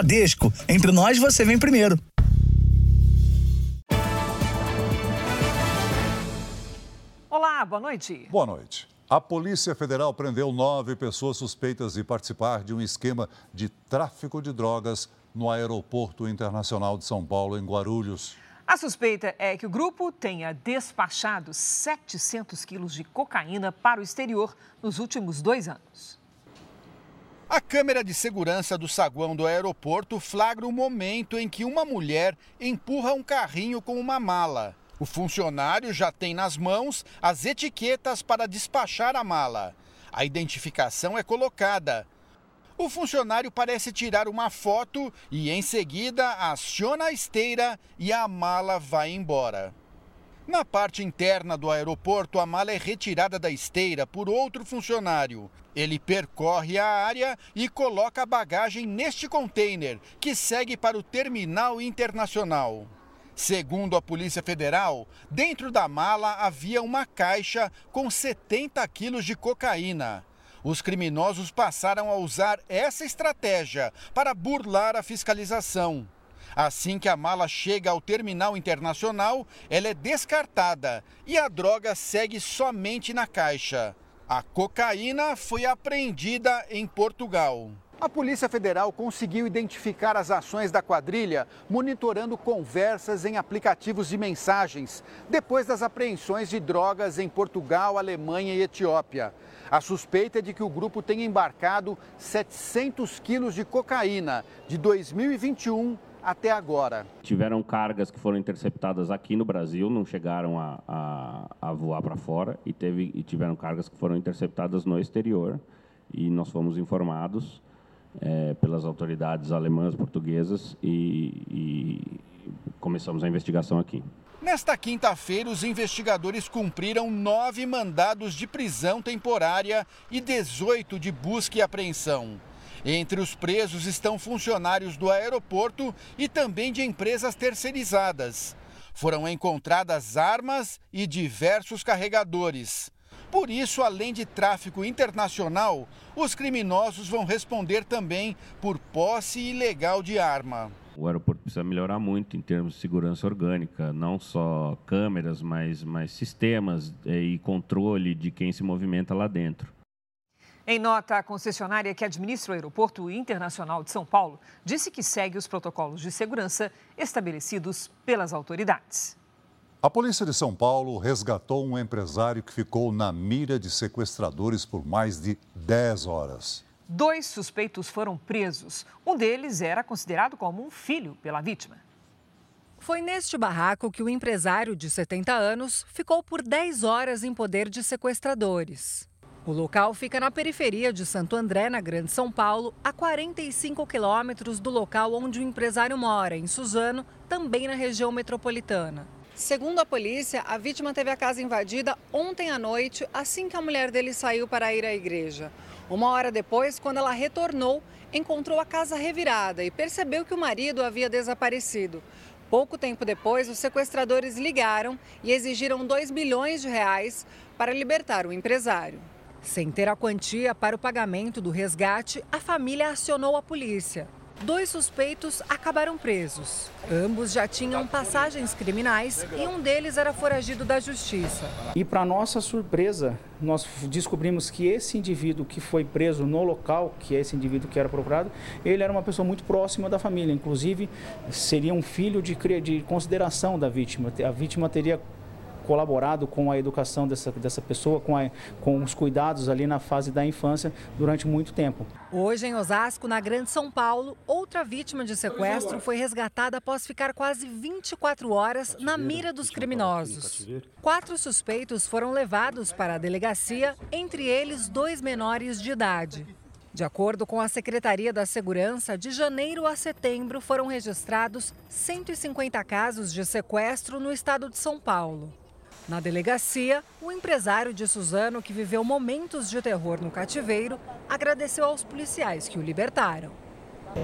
Bradesco. Entre nós, você vem primeiro. Olá, boa noite. Boa noite. A Polícia Federal prendeu nove pessoas suspeitas de participar de um esquema de tráfico de drogas no Aeroporto Internacional de São Paulo, em Guarulhos. A suspeita é que o grupo tenha despachado 700 quilos de cocaína para o exterior nos últimos dois anos. A câmera de segurança do saguão do aeroporto flagra o momento em que uma mulher empurra um carrinho com uma mala. O funcionário já tem nas mãos as etiquetas para despachar a mala. A identificação é colocada. O funcionário parece tirar uma foto e, em seguida, aciona a esteira e a mala vai embora. Na parte interna do aeroporto, a mala é retirada da esteira por outro funcionário. Ele percorre a área e coloca a bagagem neste container, que segue para o terminal internacional. Segundo a Polícia Federal, dentro da mala havia uma caixa com 70 quilos de cocaína. Os criminosos passaram a usar essa estratégia para burlar a fiscalização. Assim que a mala chega ao terminal internacional, ela é descartada e a droga segue somente na caixa. A cocaína foi apreendida em Portugal. A Polícia Federal conseguiu identificar as ações da quadrilha monitorando conversas em aplicativos de mensagens, depois das apreensões de drogas em Portugal, Alemanha e Etiópia. A suspeita é de que o grupo tenha embarcado 700 quilos de cocaína de 2021 até agora. Tiveram cargas que foram interceptadas aqui no Brasil, não chegaram a, a, a voar para fora, e, teve, e tiveram cargas que foram interceptadas no exterior, e nós fomos informados é, pelas autoridades alemãs, portuguesas, e, e começamos a investigação aqui. Nesta quinta-feira, os investigadores cumpriram nove mandados de prisão temporária e 18 de busca e apreensão. Entre os presos estão funcionários do aeroporto e também de empresas terceirizadas. Foram encontradas armas e diversos carregadores. Por isso, além de tráfico internacional, os criminosos vão responder também por posse ilegal de arma. O aeroporto precisa melhorar muito em termos de segurança orgânica, não só câmeras, mas, mas sistemas eh, e controle de quem se movimenta lá dentro. Em nota, a concessionária que administra o Aeroporto Internacional de São Paulo disse que segue os protocolos de segurança estabelecidos pelas autoridades. A polícia de São Paulo resgatou um empresário que ficou na mira de sequestradores por mais de 10 horas. Dois suspeitos foram presos. Um deles era considerado como um filho pela vítima. Foi neste barraco que o empresário de 70 anos ficou por 10 horas em poder de sequestradores. O local fica na periferia de Santo André, na Grande São Paulo, a 45 quilômetros do local onde o empresário mora, em Suzano, também na região metropolitana. Segundo a polícia, a vítima teve a casa invadida ontem à noite, assim que a mulher dele saiu para ir à igreja. Uma hora depois, quando ela retornou, encontrou a casa revirada e percebeu que o marido havia desaparecido. Pouco tempo depois, os sequestradores ligaram e exigiram 2 milhões de reais para libertar o empresário. Sem ter a quantia para o pagamento do resgate, a família acionou a polícia. Dois suspeitos acabaram presos. Ambos já tinham passagens criminais e um deles era foragido da justiça. E para nossa surpresa, nós descobrimos que esse indivíduo que foi preso no local, que é esse indivíduo que era procurado, ele era uma pessoa muito próxima da família, inclusive seria um filho de, de consideração da vítima. A vítima teria colaborado com a educação dessa, dessa pessoa, com, a, com os cuidados ali na fase da infância durante muito tempo. Hoje, em Osasco, na Grande São Paulo, outra vítima de sequestro foi resgatada após ficar quase 24 horas na mira dos criminosos. Quatro suspeitos foram levados para a delegacia, entre eles dois menores de idade. De acordo com a Secretaria da Segurança, de janeiro a setembro foram registrados 150 casos de sequestro no estado de São Paulo. Na delegacia, o empresário de Suzano, que viveu momentos de terror no cativeiro, agradeceu aos policiais que o libertaram.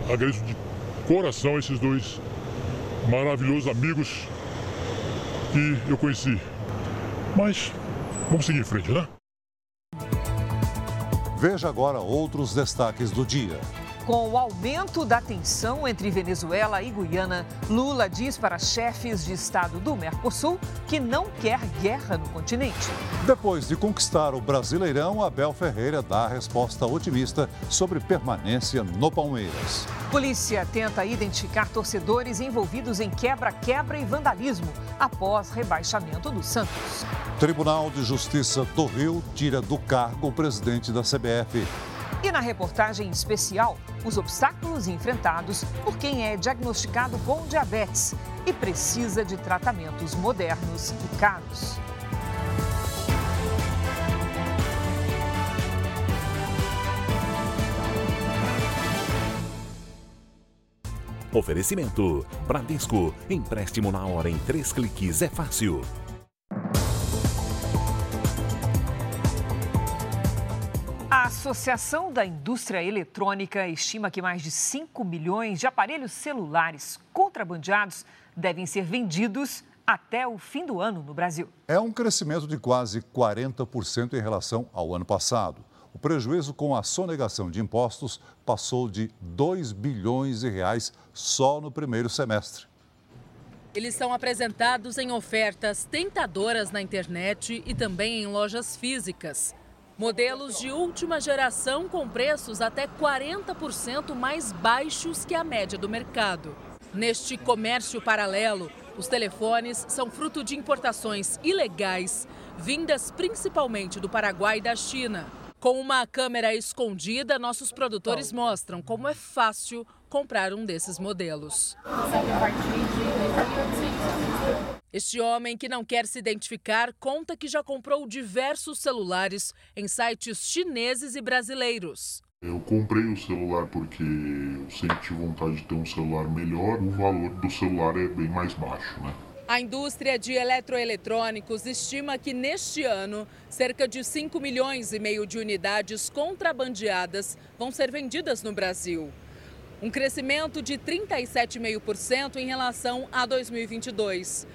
Agradeço de coração esses dois maravilhosos amigos que eu conheci. Mas vamos seguir em frente, né? Veja agora outros destaques do dia. Com o aumento da tensão entre Venezuela e Guiana, Lula diz para chefes de Estado do Mercosul que não quer guerra no continente. Depois de conquistar o Brasileirão, Abel Ferreira dá a resposta otimista sobre permanência no Palmeiras. Polícia tenta identificar torcedores envolvidos em quebra-quebra e vandalismo após rebaixamento do Santos. Tribunal de Justiça do Rio tira do cargo o presidente da CBF. E na reportagem especial, os obstáculos enfrentados por quem é diagnosticado com diabetes e precisa de tratamentos modernos e caros. Oferecimento: Bradesco. Empréstimo na hora em três cliques é fácil. Associação da Indústria Eletrônica estima que mais de 5 milhões de aparelhos celulares contrabandeados devem ser vendidos até o fim do ano no Brasil. É um crescimento de quase 40% em relação ao ano passado. O prejuízo com a sonegação de impostos passou de 2 bilhões de reais só no primeiro semestre. Eles são apresentados em ofertas tentadoras na internet e também em lojas físicas. Modelos de última geração com preços até 40% mais baixos que a média do mercado. Neste comércio paralelo, os telefones são fruto de importações ilegais, vindas principalmente do Paraguai e da China. Com uma câmera escondida, nossos produtores mostram como é fácil comprar um desses modelos. Este homem, que não quer se identificar, conta que já comprou diversos celulares em sites chineses e brasileiros. Eu comprei o celular porque eu sempre tive vontade de ter um celular melhor. O valor do celular é bem mais baixo, né? A indústria de eletroeletrônicos estima que neste ano, cerca de 5 milhões e meio de unidades contrabandeadas vão ser vendidas no Brasil. Um crescimento de 37,5% em relação a 2022.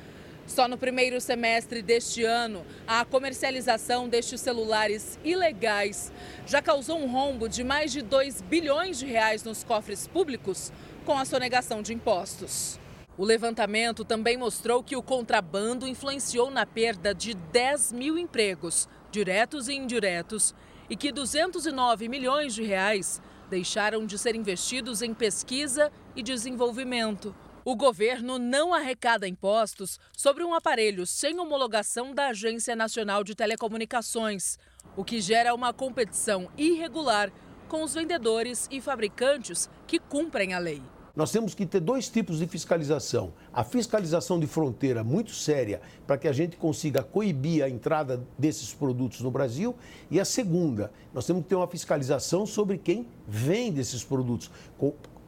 Só no primeiro semestre deste ano, a comercialização destes celulares ilegais já causou um rombo de mais de 2 bilhões de reais nos cofres públicos com a sonegação de impostos. O levantamento também mostrou que o contrabando influenciou na perda de 10 mil empregos, diretos e indiretos, e que 209 milhões de reais deixaram de ser investidos em pesquisa e desenvolvimento. O governo não arrecada impostos sobre um aparelho sem homologação da Agência Nacional de Telecomunicações, o que gera uma competição irregular com os vendedores e fabricantes que cumprem a lei. Nós temos que ter dois tipos de fiscalização. A fiscalização de fronteira muito séria para que a gente consiga coibir a entrada desses produtos no Brasil. E a segunda, nós temos que ter uma fiscalização sobre quem vende esses produtos,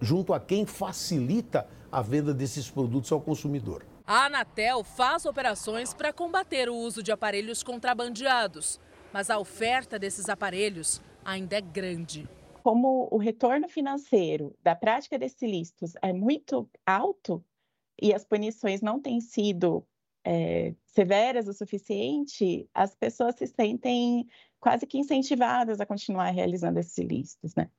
junto a quem facilita a venda desses produtos ao consumidor. A Anatel faz operações para combater o uso de aparelhos contrabandeados, mas a oferta desses aparelhos ainda é grande como o retorno financeiro da prática desses ilícitos é muito alto e as punições não têm sido é, severas o suficiente, as pessoas se sentem quase que incentivadas a continuar realizando esses ilícitos, né?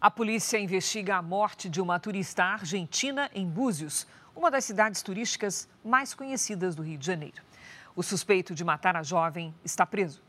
A polícia investiga a morte de uma turista argentina em Búzios, uma das cidades turísticas mais conhecidas do Rio de Janeiro. O suspeito de matar a jovem está preso.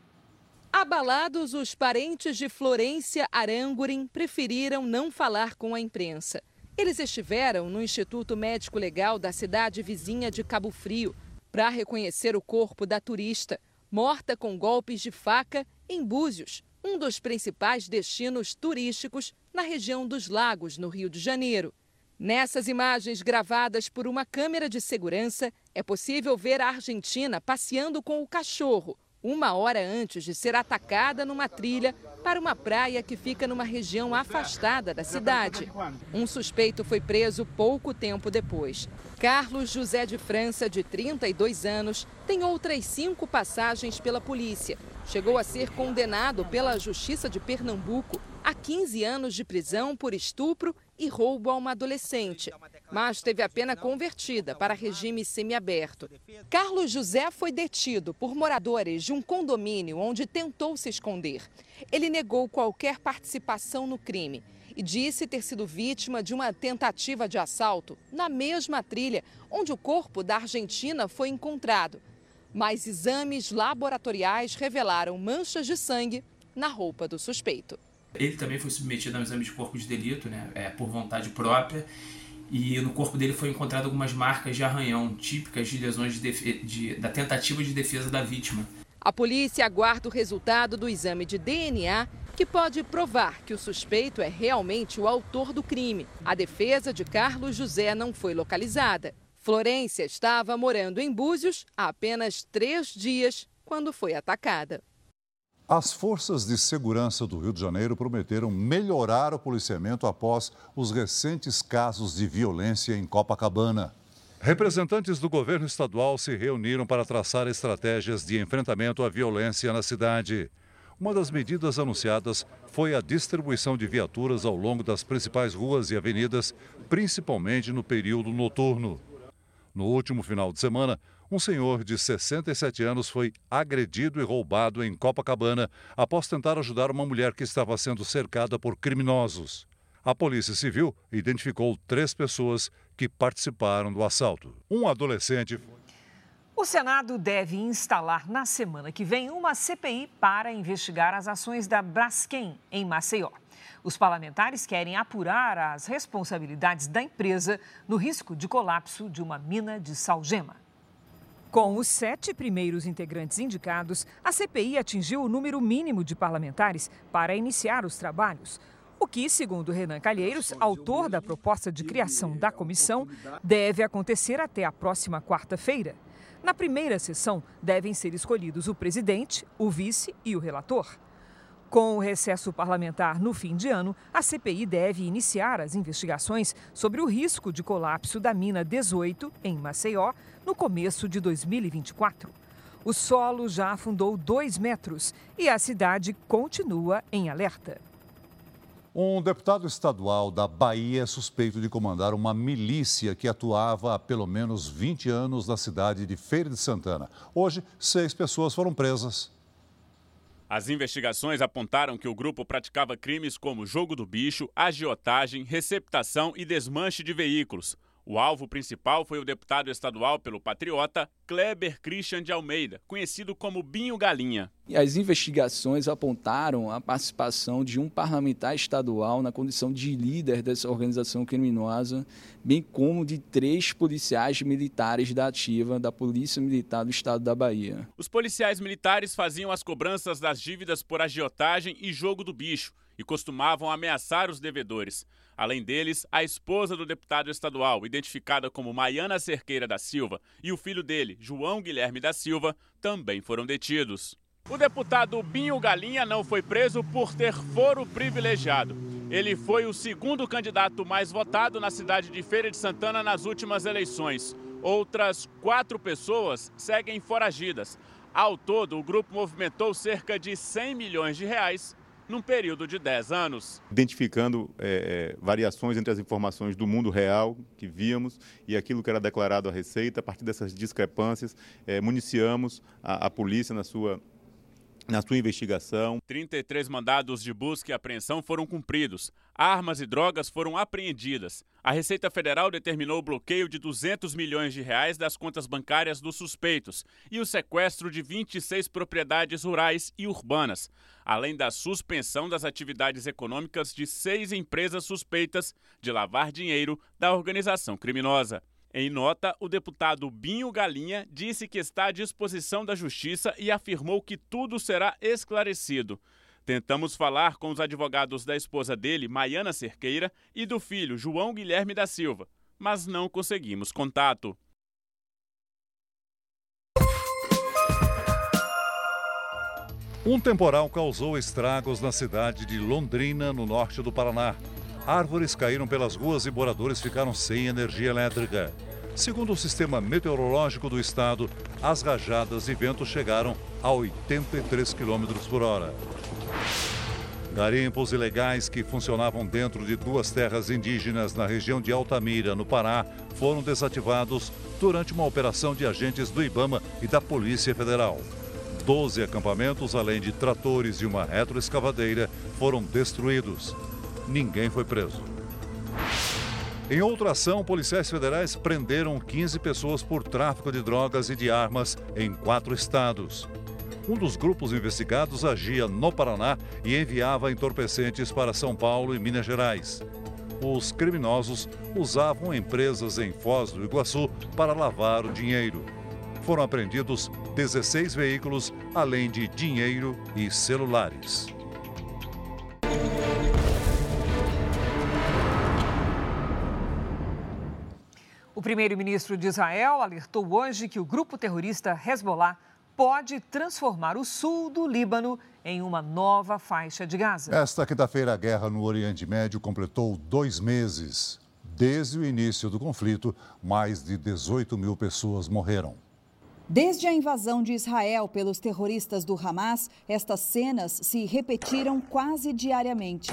Abalados, os parentes de Florência Arangurin preferiram não falar com a imprensa. Eles estiveram no Instituto Médico Legal da cidade vizinha de Cabo Frio para reconhecer o corpo da turista, morta com golpes de faca em Búzios, um dos principais destinos turísticos na região dos Lagos, no Rio de Janeiro. Nessas imagens gravadas por uma câmera de segurança, é possível ver a Argentina passeando com o cachorro, uma hora antes de ser atacada numa trilha para uma praia que fica numa região afastada da cidade. Um suspeito foi preso pouco tempo depois. Carlos José de França, de 32 anos, tem outras cinco passagens pela polícia. Chegou a ser condenado pela Justiça de Pernambuco a 15 anos de prisão por estupro e roubo a uma adolescente, mas teve a pena convertida para regime semiaberto. Carlos José foi detido por moradores de um condomínio onde tentou se esconder. Ele negou qualquer participação no crime e disse ter sido vítima de uma tentativa de assalto na mesma trilha onde o corpo da Argentina foi encontrado. Mas exames laboratoriais revelaram manchas de sangue na roupa do suspeito. Ele também foi submetido a um exame de corpo de delito, né, é, por vontade própria, e no corpo dele foi encontrado algumas marcas de arranhão, típicas de lesões de de, da tentativa de defesa da vítima. A polícia aguarda o resultado do exame de DNA, que pode provar que o suspeito é realmente o autor do crime. A defesa de Carlos José não foi localizada. Florência estava morando em Búzios há apenas três dias quando foi atacada. As forças de segurança do Rio de Janeiro prometeram melhorar o policiamento após os recentes casos de violência em Copacabana. Representantes do governo estadual se reuniram para traçar estratégias de enfrentamento à violência na cidade. Uma das medidas anunciadas foi a distribuição de viaturas ao longo das principais ruas e avenidas, principalmente no período noturno. No último final de semana, um senhor de 67 anos foi agredido e roubado em Copacabana após tentar ajudar uma mulher que estava sendo cercada por criminosos. A Polícia Civil identificou três pessoas que participaram do assalto. Um adolescente. O Senado deve instalar na semana que vem uma CPI para investigar as ações da Braskem em Maceió. Os parlamentares querem apurar as responsabilidades da empresa no risco de colapso de uma mina de salgema. Com os sete primeiros integrantes indicados, a CPI atingiu o número mínimo de parlamentares para iniciar os trabalhos. O que, segundo Renan Calheiros, autor da proposta de criação da comissão, deve acontecer até a próxima quarta-feira. Na primeira sessão, devem ser escolhidos o presidente, o vice e o relator. Com o recesso parlamentar no fim de ano, a CPI deve iniciar as investigações sobre o risco de colapso da mina 18, em Maceió, no começo de 2024. O solo já afundou dois metros e a cidade continua em alerta. Um deputado estadual da Bahia é suspeito de comandar uma milícia que atuava há pelo menos 20 anos na cidade de Feira de Santana. Hoje, seis pessoas foram presas. As investigações apontaram que o grupo praticava crimes como jogo do bicho, agiotagem, receptação e desmanche de veículos. O alvo principal foi o deputado estadual pelo Patriota, Kleber Christian de Almeida, conhecido como Binho Galinha. As investigações apontaram a participação de um parlamentar estadual na condição de líder dessa organização criminosa, bem como de três policiais militares da ativa da Polícia Militar do Estado da Bahia. Os policiais militares faziam as cobranças das dívidas por agiotagem e jogo do bicho e costumavam ameaçar os devedores. Além deles, a esposa do deputado estadual, identificada como Maiana Cerqueira da Silva, e o filho dele, João Guilherme da Silva, também foram detidos. O deputado Binho Galinha não foi preso por ter foro privilegiado. Ele foi o segundo candidato mais votado na cidade de Feira de Santana nas últimas eleições. Outras quatro pessoas seguem foragidas. Ao todo, o grupo movimentou cerca de 100 milhões de reais num período de 10 anos. Identificando é, variações entre as informações do mundo real que víamos e aquilo que era declarado à Receita, a partir dessas discrepâncias, é, municiamos a, a polícia na sua na sua investigação. 33 mandados de busca e apreensão foram cumpridos. Armas e drogas foram apreendidas. A Receita Federal determinou o bloqueio de 200 milhões de reais das contas bancárias dos suspeitos e o sequestro de 26 propriedades rurais e urbanas, além da suspensão das atividades econômicas de seis empresas suspeitas de lavar dinheiro da organização criminosa. Em nota, o deputado Binho Galinha disse que está à disposição da Justiça e afirmou que tudo será esclarecido. Tentamos falar com os advogados da esposa dele, Maiana Cerqueira, e do filho, João Guilherme da Silva, mas não conseguimos contato. Um temporal causou estragos na cidade de Londrina, no norte do Paraná. Árvores caíram pelas ruas e moradores ficaram sem energia elétrica. Segundo o sistema meteorológico do estado, as rajadas e ventos chegaram a 83 km por hora. Garimpos ilegais que funcionavam dentro de duas terras indígenas na região de Altamira, no Pará, foram desativados durante uma operação de agentes do Ibama e da Polícia Federal. Doze acampamentos, além de tratores e uma retroescavadeira, foram destruídos. Ninguém foi preso. Em outra ação, policiais federais prenderam 15 pessoas por tráfico de drogas e de armas em quatro estados. Um dos grupos investigados agia no Paraná e enviava entorpecentes para São Paulo e Minas Gerais. Os criminosos usavam empresas em Foz do Iguaçu para lavar o dinheiro. Foram apreendidos 16 veículos, além de dinheiro e celulares. O primeiro-ministro de Israel alertou hoje que o grupo terrorista Hezbollah pode transformar o sul do Líbano em uma nova faixa de Gaza. Esta quinta-feira, a guerra no Oriente Médio completou dois meses. Desde o início do conflito, mais de 18 mil pessoas morreram. Desde a invasão de Israel pelos terroristas do Hamas, estas cenas se repetiram quase diariamente.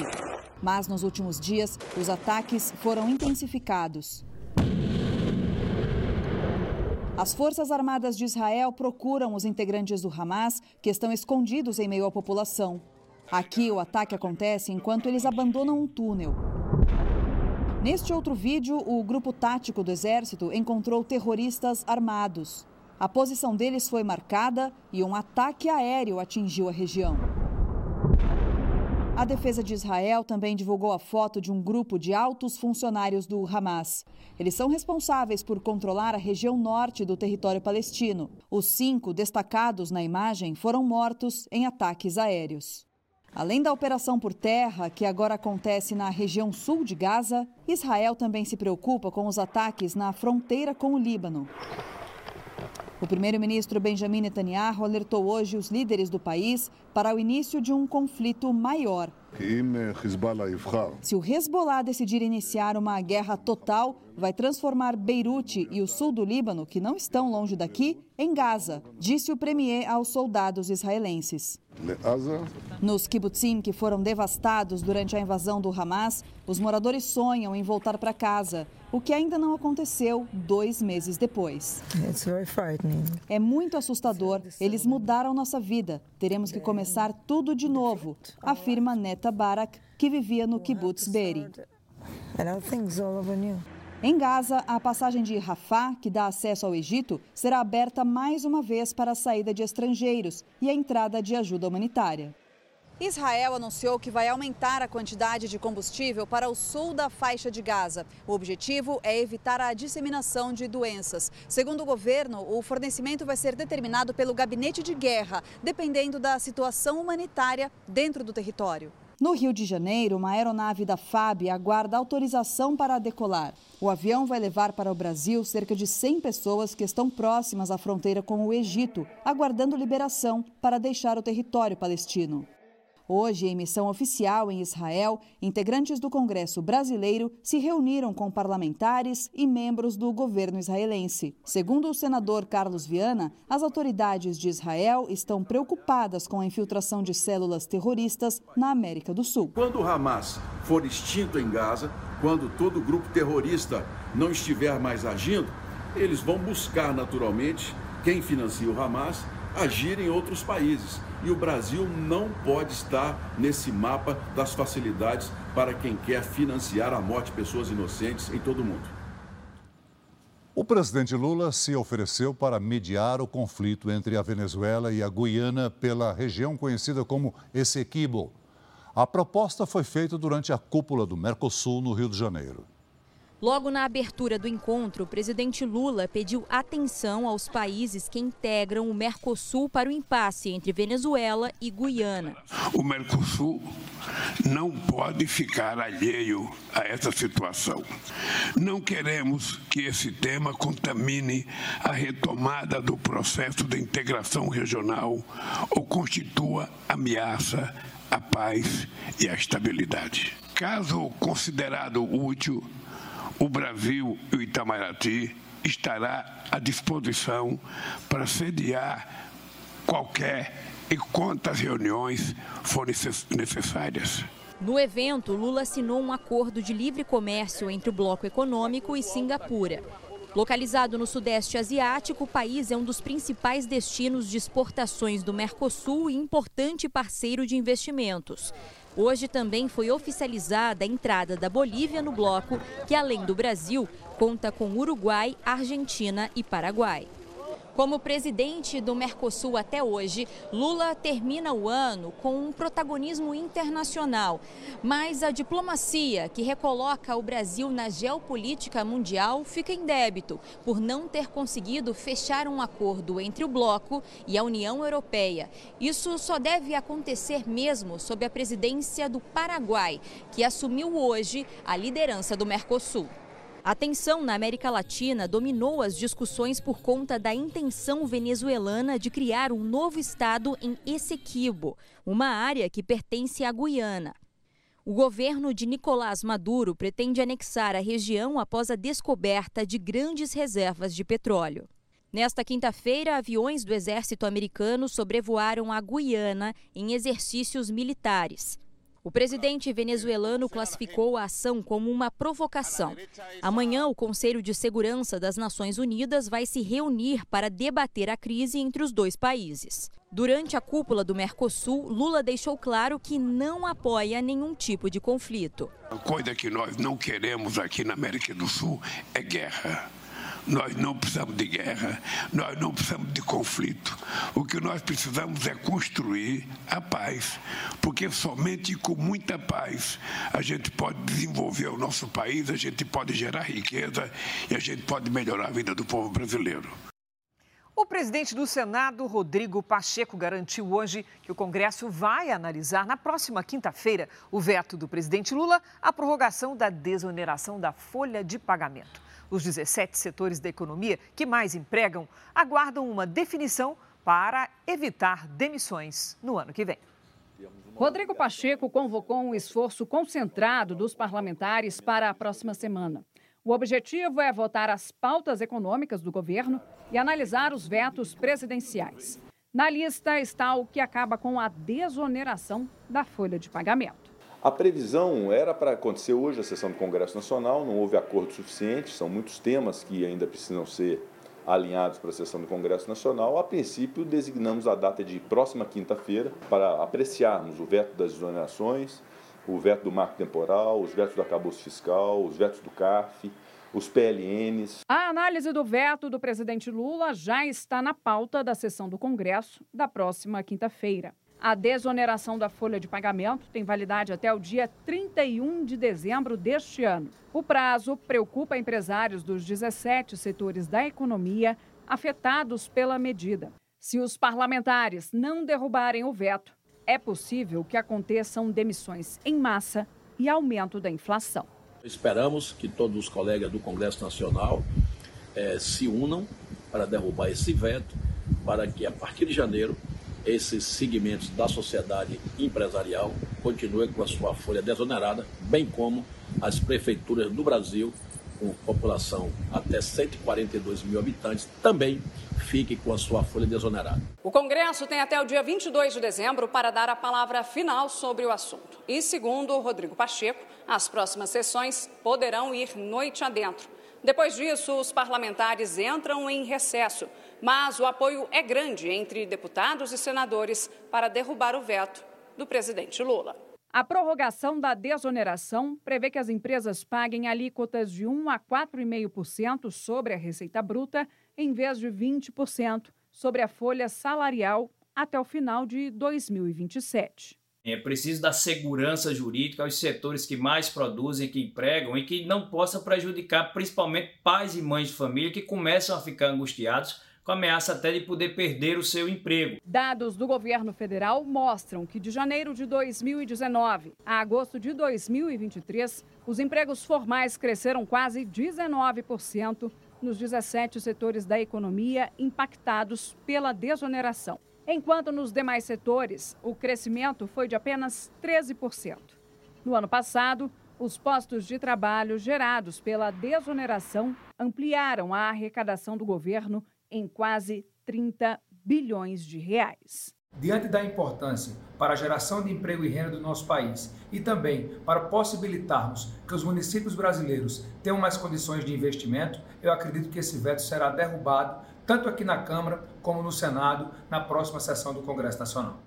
Mas nos últimos dias, os ataques foram intensificados. As Forças Armadas de Israel procuram os integrantes do Hamas que estão escondidos em meio à população. Aqui, o ataque acontece enquanto eles abandonam um túnel. Neste outro vídeo, o grupo tático do exército encontrou terroristas armados. A posição deles foi marcada e um ataque aéreo atingiu a região. A defesa de Israel também divulgou a foto de um grupo de altos funcionários do Hamas. Eles são responsáveis por controlar a região norte do território palestino. Os cinco destacados na imagem foram mortos em ataques aéreos. Além da operação por terra, que agora acontece na região sul de Gaza, Israel também se preocupa com os ataques na fronteira com o Líbano. O primeiro-ministro Benjamin Netanyahu alertou hoje os líderes do país para o início de um conflito maior. Se o Hezbollah decidir iniciar uma guerra total, vai transformar Beirute e o sul do Líbano, que não estão longe daqui, em Gaza, disse o premier aos soldados israelenses. Nos kibbutzim que foram devastados durante a invasão do Hamas, os moradores sonham em voltar para casa, o que ainda não aconteceu dois meses depois. É muito assustador. Eles mudaram nossa vida. Teremos que começar tudo de novo, afirma Neta Barak, que vivia no kibbutz Be'eri. Em Gaza, a passagem de Rafah, que dá acesso ao Egito, será aberta mais uma vez para a saída de estrangeiros e a entrada de ajuda humanitária. Israel anunciou que vai aumentar a quantidade de combustível para o sul da faixa de Gaza. O objetivo é evitar a disseminação de doenças. Segundo o governo, o fornecimento vai ser determinado pelo gabinete de guerra, dependendo da situação humanitária dentro do território. No Rio de Janeiro, uma aeronave da FAB aguarda autorização para decolar. O avião vai levar para o Brasil cerca de 100 pessoas que estão próximas à fronteira com o Egito, aguardando liberação para deixar o território palestino. Hoje, em missão oficial em Israel, integrantes do Congresso brasileiro se reuniram com parlamentares e membros do governo israelense. Segundo o senador Carlos Viana, as autoridades de Israel estão preocupadas com a infiltração de células terroristas na América do Sul. Quando o Hamas for extinto em Gaza, quando todo grupo terrorista não estiver mais agindo, eles vão buscar naturalmente quem financia o Hamas agir em outros países e o Brasil não pode estar nesse mapa das facilidades para quem quer financiar a morte de pessoas inocentes em todo o mundo. O presidente Lula se ofereceu para mediar o conflito entre a Venezuela e a Guiana pela região conhecida como Essequibo. A proposta foi feita durante a cúpula do Mercosul no Rio de Janeiro. Logo na abertura do encontro, o presidente Lula pediu atenção aos países que integram o Mercosul para o impasse entre Venezuela e Guiana. O Mercosul não pode ficar alheio a essa situação. Não queremos que esse tema contamine a retomada do processo de integração regional ou constitua ameaça à paz e à estabilidade. Caso considerado útil, o Brasil e o Itamaraty estará à disposição para sediar qualquer e quantas reuniões forem necessárias. No evento, Lula assinou um acordo de livre comércio entre o Bloco Econômico e Singapura. Localizado no Sudeste Asiático, o país é um dos principais destinos de exportações do Mercosul e importante parceiro de investimentos. Hoje também foi oficializada a entrada da Bolívia no bloco, que além do Brasil, conta com Uruguai, Argentina e Paraguai. Como presidente do Mercosul até hoje, Lula termina o ano com um protagonismo internacional. Mas a diplomacia, que recoloca o Brasil na geopolítica mundial, fica em débito por não ter conseguido fechar um acordo entre o bloco e a União Europeia. Isso só deve acontecer mesmo sob a presidência do Paraguai, que assumiu hoje a liderança do Mercosul. A tensão na América Latina dominou as discussões por conta da intenção venezuelana de criar um novo estado em Essequibo, uma área que pertence à Guiana. O governo de Nicolás Maduro pretende anexar a região após a descoberta de grandes reservas de petróleo. Nesta quinta-feira, aviões do exército americano sobrevoaram a Guiana em exercícios militares. O presidente venezuelano classificou a ação como uma provocação. Amanhã, o Conselho de Segurança das Nações Unidas vai se reunir para debater a crise entre os dois países. Durante a cúpula do Mercosul, Lula deixou claro que não apoia nenhum tipo de conflito. A coisa que nós não queremos aqui na América do Sul é guerra. Nós não precisamos de guerra, nós não precisamos de conflito. O que nós precisamos é construir a paz, porque somente com muita paz a gente pode desenvolver o nosso país, a gente pode gerar riqueza e a gente pode melhorar a vida do povo brasileiro. O presidente do Senado, Rodrigo Pacheco, garantiu hoje que o Congresso vai analisar na próxima quinta-feira o veto do presidente Lula à prorrogação da desoneração da folha de pagamento. Os 17 setores da economia que mais empregam aguardam uma definição para evitar demissões no ano que vem. Rodrigo Pacheco convocou um esforço concentrado dos parlamentares para a próxima semana. O objetivo é votar as pautas econômicas do governo e analisar os vetos presidenciais. Na lista está o que acaba com a desoneração da folha de pagamento. A previsão era para acontecer hoje a sessão do Congresso Nacional, não houve acordo suficiente, são muitos temas que ainda precisam ser alinhados para a sessão do Congresso Nacional. A princípio, designamos a data de próxima quinta-feira para apreciarmos o veto das exonerações, o veto do marco temporal, os vetos do acabouço fiscal, os vetos do CARF, os PLNs. A análise do veto do presidente Lula já está na pauta da sessão do Congresso da próxima quinta-feira. A desoneração da folha de pagamento tem validade até o dia 31 de dezembro deste ano. O prazo preocupa empresários dos 17 setores da economia afetados pela medida. Se os parlamentares não derrubarem o veto, é possível que aconteçam demissões em massa e aumento da inflação. Esperamos que todos os colegas do Congresso Nacional eh, se unam para derrubar esse veto, para que a partir de janeiro esses segmentos da sociedade empresarial continuem com a sua folha desonerada, bem como as prefeituras do Brasil, com população até 142 mil habitantes, também fiquem com a sua folha desonerada. O Congresso tem até o dia 22 de dezembro para dar a palavra final sobre o assunto. E, segundo Rodrigo Pacheco, as próximas sessões poderão ir noite adentro. Depois disso, os parlamentares entram em recesso mas o apoio é grande entre deputados e senadores para derrubar o veto do presidente Lula. A prorrogação da desoneração prevê que as empresas paguem alíquotas de 1 a 4,5% sobre a receita bruta, em vez de 20% sobre a folha salarial até o final de 2027. É preciso dar segurança jurídica aos setores que mais produzem, que empregam e que não possa prejudicar principalmente pais e mães de família que começam a ficar angustiados com ameaça até de poder perder o seu emprego. Dados do governo federal mostram que de janeiro de 2019 a agosto de 2023, os empregos formais cresceram quase 19% nos 17 setores da economia impactados pela desoneração. Enquanto nos demais setores, o crescimento foi de apenas 13%. No ano passado, os postos de trabalho gerados pela desoneração ampliaram a arrecadação do governo em quase 30 bilhões de reais. Diante da importância para a geração de emprego e renda do nosso país e também para possibilitarmos que os municípios brasileiros tenham mais condições de investimento, eu acredito que esse veto será derrubado tanto aqui na Câmara como no Senado na próxima sessão do Congresso Nacional.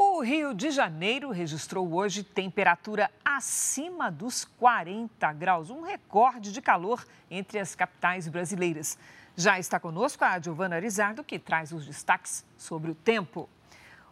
O Rio de Janeiro registrou hoje temperatura acima dos 40 graus, um recorde de calor entre as capitais brasileiras. Já está conosco a Giovana Arizardo, que traz os destaques sobre o tempo.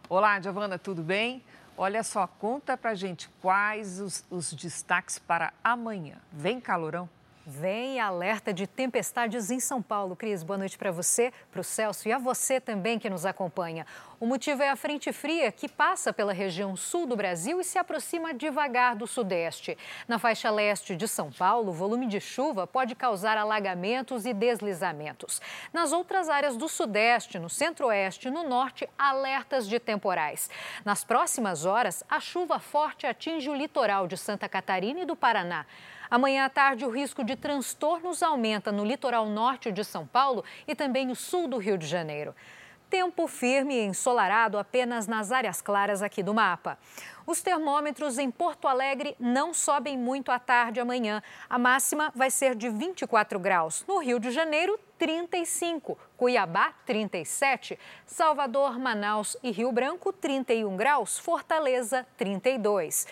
Olá, Giovana, tudo bem? Olha só, conta pra gente quais os, os destaques para amanhã. Vem calorão? Vem alerta de tempestades em São Paulo. Cris, boa noite para você, para o Celso e a você também que nos acompanha. O motivo é a frente fria que passa pela região sul do Brasil e se aproxima devagar do sudeste. Na faixa leste de São Paulo, o volume de chuva pode causar alagamentos e deslizamentos. Nas outras áreas do sudeste, no centro-oeste e no norte, alertas de temporais. Nas próximas horas, a chuva forte atinge o litoral de Santa Catarina e do Paraná. Amanhã à tarde, o risco de transtornos aumenta no litoral norte de São Paulo e também no sul do Rio de Janeiro. Tempo firme e ensolarado apenas nas áreas claras aqui do mapa. Os termômetros em Porto Alegre não sobem muito à tarde amanhã. A máxima vai ser de 24 graus. No Rio de Janeiro, 35. Cuiabá, 37. Salvador, Manaus e Rio Branco, 31 graus. Fortaleza, 32.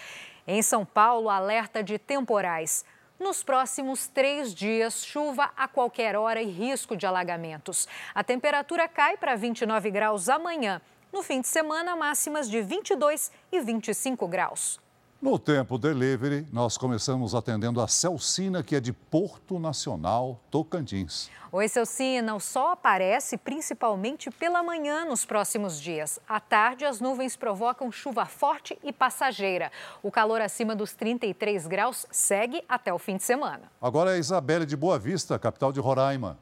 Em São Paulo, alerta de temporais. Nos próximos três dias, chuva a qualquer hora e risco de alagamentos. A temperatura cai para 29 graus amanhã. No fim de semana, máximas de 22 e 25 graus. No Tempo Delivery, nós começamos atendendo a Celcina, que é de Porto Nacional, Tocantins. Oi, Celcina. O sol aparece principalmente pela manhã nos próximos dias. À tarde, as nuvens provocam chuva forte e passageira. O calor acima dos 33 graus segue até o fim de semana. Agora é Isabelle de Boa Vista, capital de Roraima.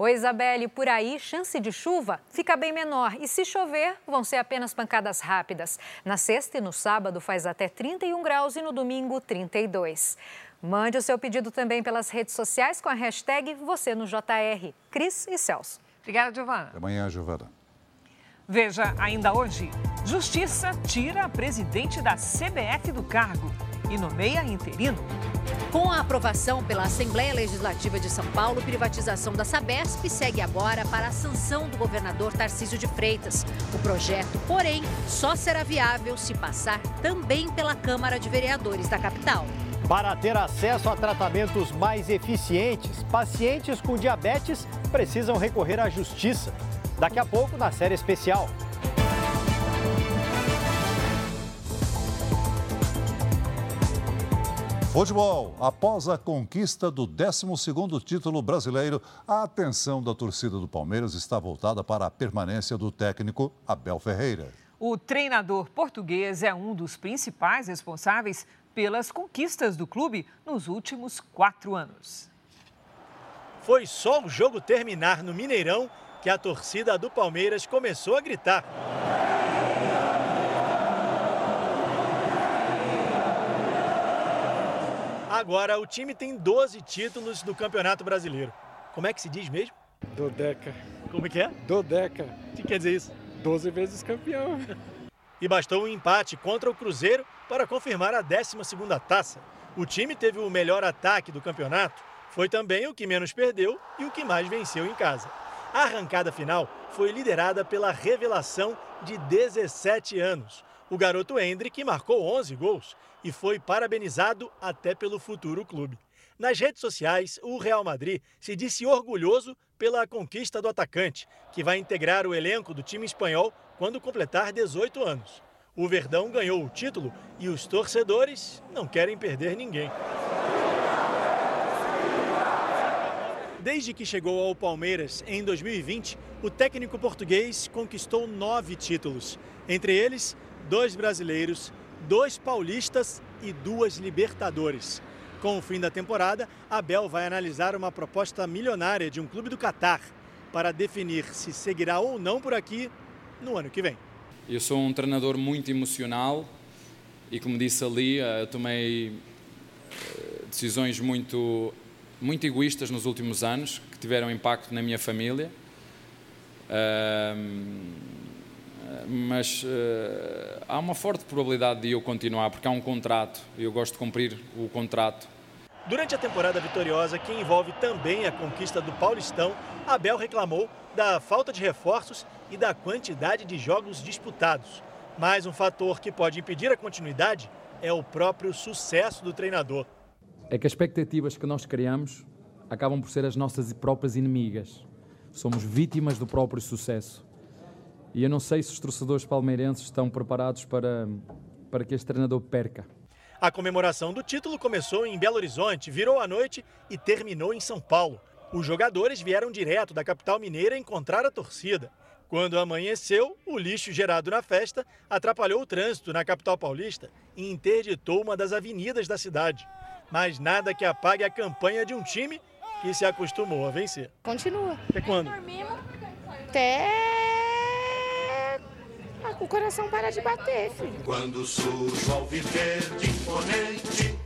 Oi, Isabelle, por aí, chance de chuva fica bem menor e se chover, vão ser apenas pancadas rápidas. Na sexta e no sábado faz até 31 graus e no domingo 32. Mande o seu pedido também pelas redes sociais com a hashtag você no JR. Cris e Celso. Obrigada, Giovana. Até amanhã, Giovana. Veja ainda hoje: Justiça tira a presidente da CBF do cargo e nomeia interino. Com a aprovação pela Assembleia Legislativa de São Paulo, privatização da Sabesp segue agora para a sanção do governador Tarcísio de Freitas. O projeto, porém, só será viável se passar também pela Câmara de Vereadores da capital. Para ter acesso a tratamentos mais eficientes, pacientes com diabetes precisam recorrer à justiça. Daqui a pouco, na série especial. Futebol. Após a conquista do 12º título brasileiro, a atenção da torcida do Palmeiras está voltada para a permanência do técnico Abel Ferreira. O treinador português é um dos principais responsáveis pelas conquistas do clube nos últimos quatro anos. Foi só o jogo terminar no Mineirão que a torcida do Palmeiras começou a gritar. Agora o time tem 12 títulos do Campeonato Brasileiro. Como é que se diz mesmo? Dodeca. Como é que é? Dodeca. O que quer dizer isso? 12 vezes campeão. E bastou um empate contra o Cruzeiro para confirmar a 12ª taça. O time teve o melhor ataque do campeonato, foi também o que menos perdeu e o que mais venceu em casa. A arrancada final foi liderada pela revelação de 17 anos, o garoto Hendrick marcou 11 gols e foi parabenizado até pelo futuro clube. Nas redes sociais, o Real Madrid se disse orgulhoso pela conquista do atacante, que vai integrar o elenco do time espanhol quando completar 18 anos. O Verdão ganhou o título e os torcedores não querem perder ninguém. Desde que chegou ao Palmeiras em 2020, o técnico português conquistou nove títulos, entre eles dois brasileiros dois paulistas e duas Libertadores. Com o fim da temporada, Abel vai analisar uma proposta milionária de um clube do Catar para definir se seguirá ou não por aqui no ano que vem. Eu sou um treinador muito emocional e, como disse ali, eh, tomei eh, decisões muito, muito egoístas nos últimos anos que tiveram impacto na minha família. mas uh, há uma forte probabilidade de eu continuar, porque há um contrato e eu gosto de cumprir o contrato. Durante a temporada vitoriosa, que envolve também a conquista do Paulistão, Abel reclamou da falta de reforços e da quantidade de jogos disputados. Mas um fator que pode impedir a continuidade é o próprio sucesso do treinador. É que as expectativas que nós criamos acabam por ser as nossas próprias inimigas. Somos vítimas do próprio sucesso. E eu não sei se os torcedores palmeirenses estão preparados para, para que este treinador perca. A comemoração do título começou em Belo Horizonte, virou à noite e terminou em São Paulo. Os jogadores vieram direto da capital mineira encontrar a torcida. Quando amanheceu, o lixo gerado na festa atrapalhou o trânsito na capital paulista e interditou uma das avenidas da cidade. Mas nada que apague a campanha de um time que se acostumou a vencer. Continua. Até quando? Até o coração para de bater, filho. Quando surge ao viver de imponente.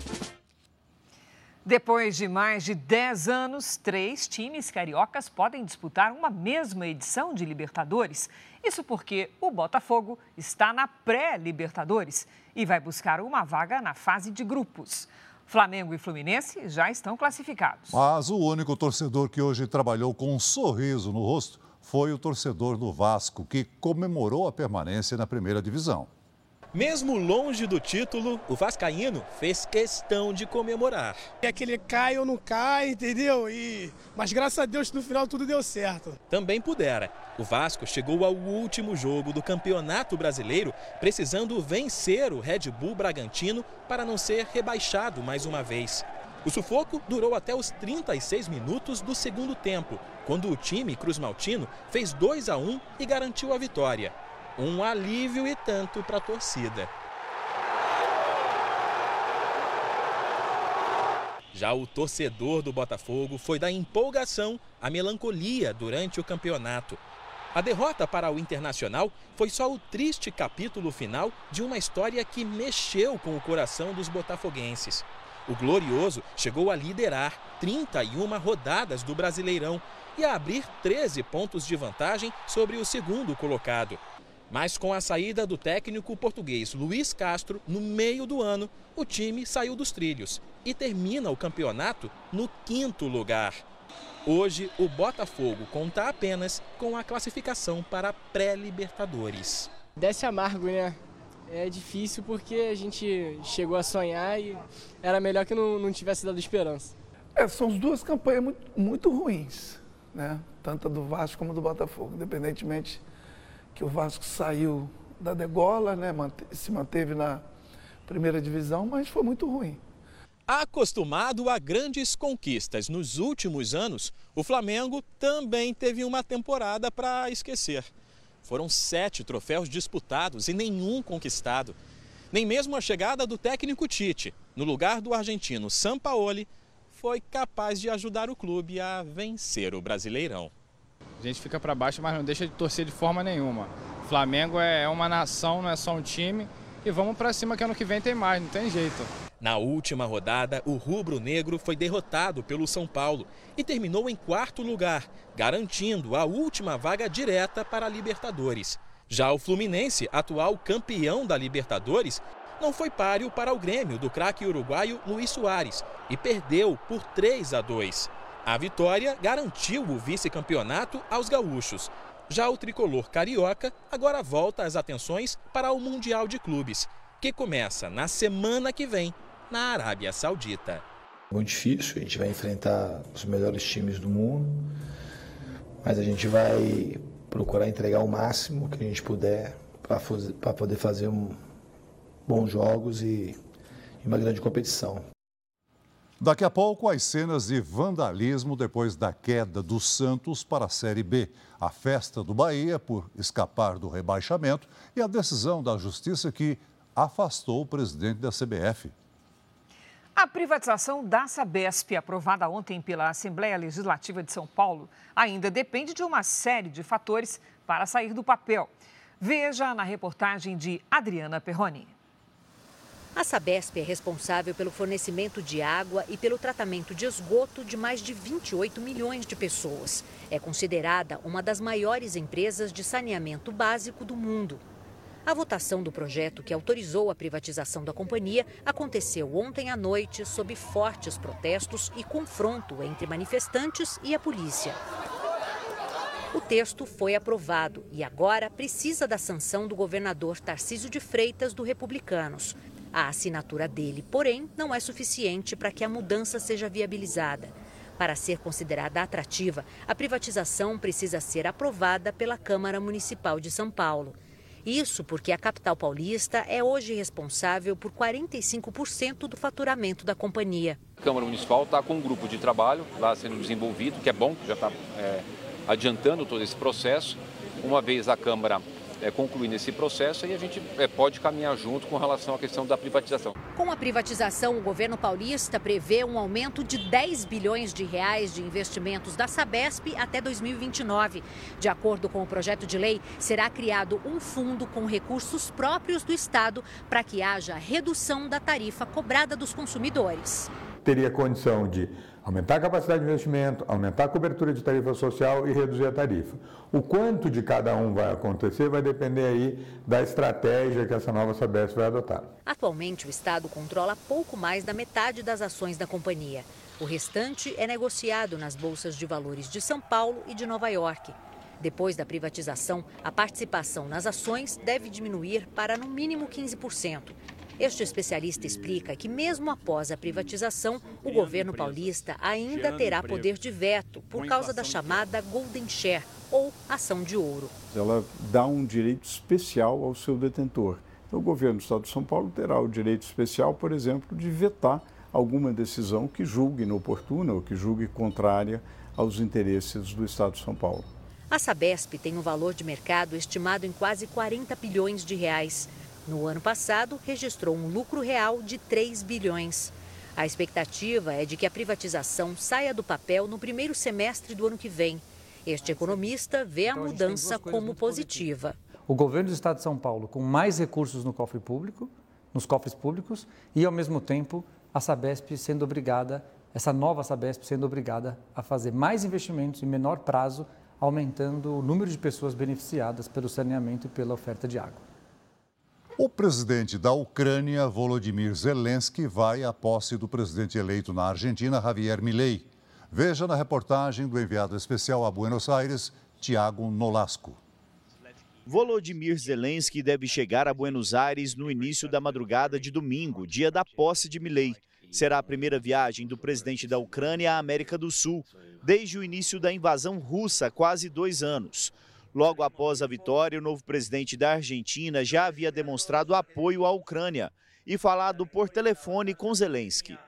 Depois de mais de 10 anos, três times cariocas podem disputar uma mesma edição de Libertadores. Isso porque o Botafogo está na pré-Libertadores e vai buscar uma vaga na fase de grupos. Flamengo e Fluminense já estão classificados. Mas o único torcedor que hoje trabalhou com um sorriso no rosto foi o torcedor do Vasco, que comemorou a permanência na primeira divisão. Mesmo longe do título, o Vascaíno fez questão de comemorar. É aquele cai ou não cai, entendeu? E... Mas graças a Deus no final tudo deu certo. Também pudera. O Vasco chegou ao último jogo do Campeonato Brasileiro precisando vencer o Red Bull Bragantino para não ser rebaixado mais uma vez. O sufoco durou até os 36 minutos do segundo tempo, quando o time Cruz Maltino fez 2 a 1 e garantiu a vitória. Um alívio e tanto para a torcida. Já o torcedor do Botafogo foi da empolgação à melancolia durante o campeonato. A derrota para o Internacional foi só o triste capítulo final de uma história que mexeu com o coração dos botafoguenses. O Glorioso chegou a liderar 31 rodadas do Brasileirão e a abrir 13 pontos de vantagem sobre o segundo colocado. Mas com a saída do técnico português Luiz Castro, no meio do ano, o time saiu dos trilhos e termina o campeonato no quinto lugar. Hoje, o Botafogo conta apenas com a classificação para a pré-Libertadores. Desce amargo, né? é difícil porque a gente chegou a sonhar e era melhor que não, não tivesse dado esperança. É, são as duas campanhas muito, muito ruins, né? tanto a do Vasco como a do Botafogo, independentemente que o Vasco saiu da degola, né? se manteve na primeira divisão, mas foi muito ruim. Acostumado a grandes conquistas nos últimos anos, o Flamengo também teve uma temporada para esquecer. Foram sete troféus disputados e nenhum conquistado. Nem mesmo a chegada do técnico Tite, no lugar do argentino Sampaoli, foi capaz de ajudar o clube a vencer o Brasileirão. A gente fica para baixo, mas não deixa de torcer de forma nenhuma. O Flamengo é uma nação, não é só um time. E vamos para cima que ano que vem tem mais, não tem jeito. Na última rodada, o rubro-negro foi derrotado pelo São Paulo e terminou em quarto lugar, garantindo a última vaga direta para a Libertadores. Já o Fluminense, atual campeão da Libertadores, não foi páreo para o Grêmio do craque uruguaio Luiz Soares e perdeu por 3 a 2. A vitória garantiu o vice-campeonato aos gaúchos. Já o tricolor carioca agora volta as atenções para o Mundial de Clubes, que começa na semana que vem na Arábia Saudita. Muito difícil, a gente vai enfrentar os melhores times do mundo, mas a gente vai procurar entregar o máximo que a gente puder para poder fazer um, bons jogos e, e uma grande competição. Daqui a pouco, as cenas de vandalismo depois da queda do Santos para a Série B, a festa do Bahia por escapar do rebaixamento e a decisão da Justiça que afastou o presidente da CBF. A privatização da Sabesp, aprovada ontem pela Assembleia Legislativa de São Paulo, ainda depende de uma série de fatores para sair do papel. Veja na reportagem de Adriana Perroni. A Sabesp é responsável pelo fornecimento de água e pelo tratamento de esgoto de mais de 28 milhões de pessoas. É considerada uma das maiores empresas de saneamento básico do mundo. A votação do projeto que autorizou a privatização da companhia aconteceu ontem à noite sob fortes protestos e confronto entre manifestantes e a polícia. O texto foi aprovado e agora precisa da sanção do governador Tarcísio de Freitas do Republicanos. A assinatura dele, porém, não é suficiente para que a mudança seja viabilizada. Para ser considerada atrativa, a privatização precisa ser aprovada pela Câmara Municipal de São Paulo. Isso porque a capital paulista é hoje responsável por 45% do faturamento da companhia. A Câmara Municipal está com um grupo de trabalho lá sendo desenvolvido, que é bom, já está é, adiantando todo esse processo. Uma vez a Câmara é, concluindo esse processo e a gente é, pode caminhar junto com relação à questão da privatização. Com a privatização, o governo paulista prevê um aumento de 10 bilhões de reais de investimentos da Sabesp até 2029. De acordo com o projeto de lei, será criado um fundo com recursos próprios do Estado para que haja redução da tarifa cobrada dos consumidores. Teria condição de aumentar a capacidade de investimento, aumentar a cobertura de tarifa social e reduzir a tarifa. O quanto de cada um vai acontecer vai depender aí da estratégia que essa nova Sabesp vai adotar. Atualmente, o Estado controla pouco mais da metade das ações da companhia. O restante é negociado nas bolsas de valores de São Paulo e de Nova York. Depois da privatização, a participação nas ações deve diminuir para no mínimo 15%. Este especialista explica que, mesmo após a privatização, o governo paulista ainda terá poder de veto por causa da chamada Golden Share, ou ação de ouro. Ela dá um direito especial ao seu detentor. Então, o governo do Estado de São Paulo terá o direito especial, por exemplo, de vetar alguma decisão que julgue inoportuna ou que julgue contrária aos interesses do Estado de São Paulo. A Sabesp tem um valor de mercado estimado em quase 40 bilhões de reais. No ano passado, registrou um lucro real de 3 bilhões. A expectativa é de que a privatização saia do papel no primeiro semestre do ano que vem. Este economista vê a então, mudança como positiva. O governo do Estado de São Paulo com mais recursos no cofre público, nos cofres públicos, e ao mesmo tempo a Sabesp sendo obrigada, essa nova Sabesp sendo obrigada a fazer mais investimentos em menor prazo, aumentando o número de pessoas beneficiadas pelo saneamento e pela oferta de água. O presidente da Ucrânia, Volodymyr Zelensky, vai à posse do presidente eleito na Argentina, Javier Milei. Veja na reportagem do enviado especial a Buenos Aires, Tiago Nolasco. Volodymyr Zelensky deve chegar a Buenos Aires no início da madrugada de domingo, dia da posse de Milei. Será a primeira viagem do presidente da Ucrânia à América do Sul, desde o início da invasão russa quase dois anos. Logo após a vitória, o novo presidente da Argentina já havia demonstrado apoio à Ucrânia e falado por telefone com Zelensky.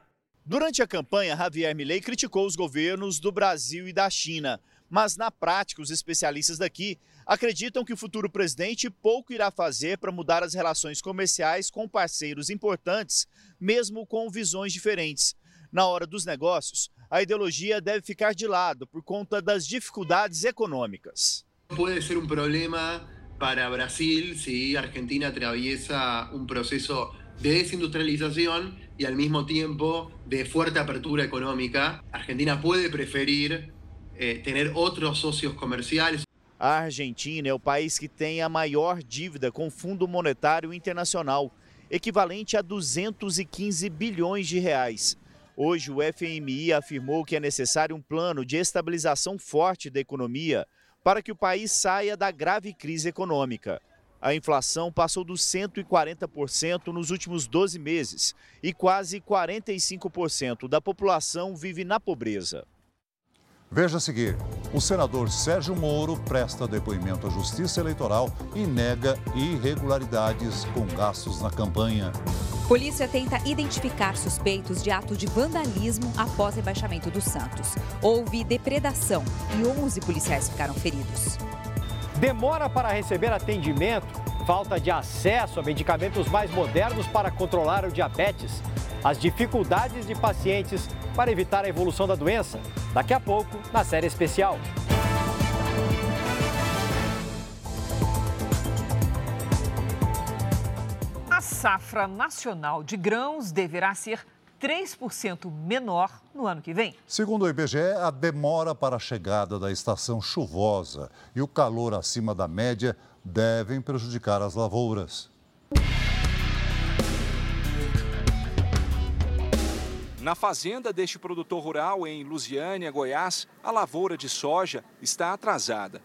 Durante a campanha, Javier Milei criticou os governos do Brasil e da China, mas na prática, os especialistas daqui acreditam que o futuro presidente pouco irá fazer para mudar as relações comerciais com parceiros importantes, mesmo com visões diferentes. Na hora dos negócios, a ideologia deve ficar de lado por conta das dificuldades econômicas. Puede ser un problema para Brasil si Argentina atraviesa un proceso de desindustrialización y al mismo tiempo de fuerte apertura económica. Argentina puede preferir eh, tener otros socios comerciales. A Argentina é o país que tem a maior dívida com o Fundo Monetário Internacional, equivalente a 215 bilhões de reais. Hoje, o FMI afirmou que é necessário um plano de estabilização forte da economia para que o país saia da grave crise econômica. A inflação passou dos 140% nos últimos 12 meses e quase 45% da população vive na pobreza. Veja a seguir: o senador Sérgio Moro presta depoimento à Justiça Eleitoral e nega irregularidades com gastos na campanha. Polícia tenta identificar suspeitos de ato de vandalismo após rebaixamento do Santos. Houve depredação e 11 policiais ficaram feridos. Demora para receber atendimento, falta de acesso a medicamentos mais modernos para controlar o diabetes, as dificuldades de pacientes para evitar a evolução da doença. Daqui a pouco, na série especial. safra nacional de grãos deverá ser 3% menor no ano que vem. Segundo o IBGE, a demora para a chegada da estação chuvosa e o calor acima da média devem prejudicar as lavouras. Na fazenda deste produtor rural em Lusiânia, Goiás, a lavoura de soja está atrasada.